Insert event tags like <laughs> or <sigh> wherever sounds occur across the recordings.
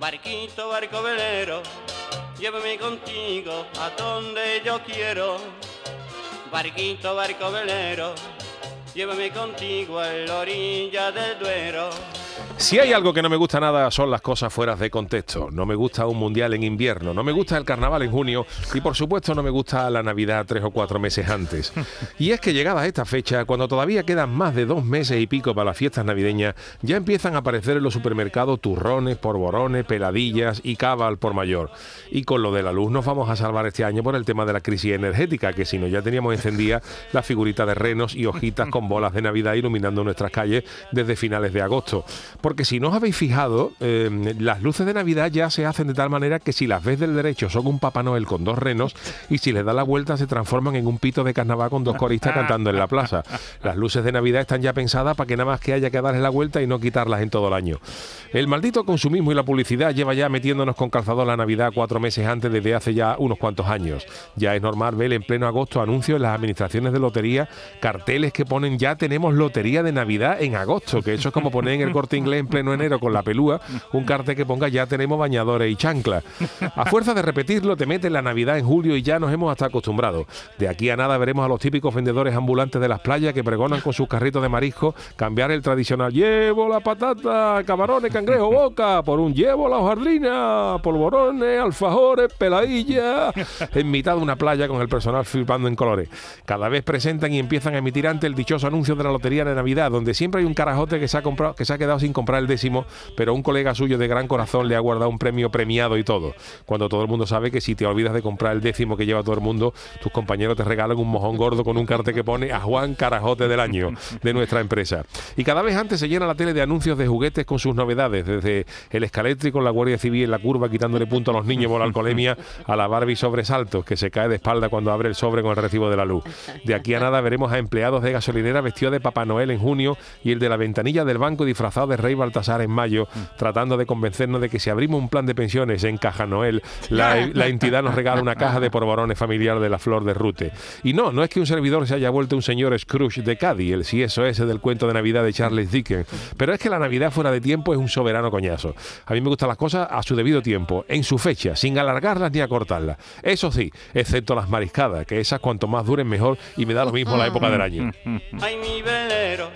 Barquito, barco velero, llévame contigo a donde yo quiero. Barquito, barco velero, llévame contigo a la orilla del Duero. Si hay algo que no me gusta nada son las cosas fuera de contexto. No me gusta un mundial en invierno, no me gusta el carnaval en junio y por supuesto no me gusta la Navidad tres o cuatro meses antes. Y es que llegada esta fecha, cuando todavía quedan más de dos meses y pico para las fiestas navideñas, ya empiezan a aparecer en los supermercados turrones, porborones, peladillas y cava al por mayor. Y con lo de la luz nos vamos a salvar este año por el tema de la crisis energética, que si no ya teníamos encendida la figurita de renos y hojitas con bolas de Navidad iluminando nuestras calles desde finales de agosto. Porque si no os habéis fijado, eh, las luces de Navidad ya se hacen de tal manera que si las ves del derecho son un Papá Noel con dos renos y si les da la vuelta se transforman en un pito de carnaval con dos coristas cantando en la plaza. Las luces de Navidad están ya pensadas para que nada más que haya que darles la vuelta y no quitarlas en todo el año. El maldito consumismo y la publicidad lleva ya metiéndonos con calzador la Navidad cuatro meses antes desde hace ya unos cuantos años. Ya es normal ver en pleno agosto anuncios en las administraciones de lotería, carteles que ponen ya tenemos lotería de Navidad en agosto, que eso es como poner en el corte inglés en pleno enero con la pelúa un cartel que ponga ya tenemos bañadores y chanclas. A fuerza de repetirlo, te meten la Navidad en julio y ya nos hemos hasta acostumbrado. De aquí a nada veremos a los típicos vendedores ambulantes de las playas que pregonan con sus carritos de marisco cambiar el tradicional llevo la patata, camarones, cangrejo, boca, por un llevo la hojaldrina, polvorones, alfajores, peladilla, en mitad de una playa con el personal flipando en colores. Cada vez presentan y empiezan a emitir ante el dichoso anuncio de la lotería de Navidad, donde siempre hay un carajote que se ha comprado, que se ha quedado sin comprar el décimo, pero un colega suyo de gran corazón le ha guardado un premio premiado y todo. Cuando todo el mundo sabe que si te olvidas de comprar el décimo que lleva todo el mundo, tus compañeros te regalan un mojón gordo con un cartel que pone a Juan Carajote del año de nuestra empresa. Y cada vez antes se llena la tele de anuncios de juguetes con sus novedades, desde el escaléctrico, la Guardia Civil en la curva quitándole punto a los niños por la alcoholemia, a la Barbie sobresaltos que se cae de espalda cuando abre el sobre con el recibo de la luz. De aquí a nada veremos a empleados de gasolinera vestidos de Papá Noel en junio y el de la ventanilla del banco disfrazado de Rey Baltasar en mayo, tratando de convencernos de que si abrimos un plan de pensiones en Caja Noel, <laughs> la, la entidad nos regala una caja de porborones familiar de la flor de Rute. Y no, no es que un servidor se haya vuelto un señor Scrooge de Cádiz, el si eso ese del cuento de Navidad de Charles Dickens, pero es que la Navidad fuera de tiempo es un soberano coñazo. A mí me gustan las cosas a su debido tiempo, en su fecha, sin alargarlas ni acortarlas. Eso sí, excepto las mariscadas, que esas cuanto más duren mejor y me da lo mismo la época del año. <laughs> Ay, mi velero,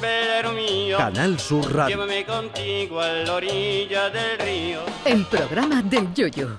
velero mío, Canal Sur Radio. llévame contigo a la orilla del río. El programa del Yoyo.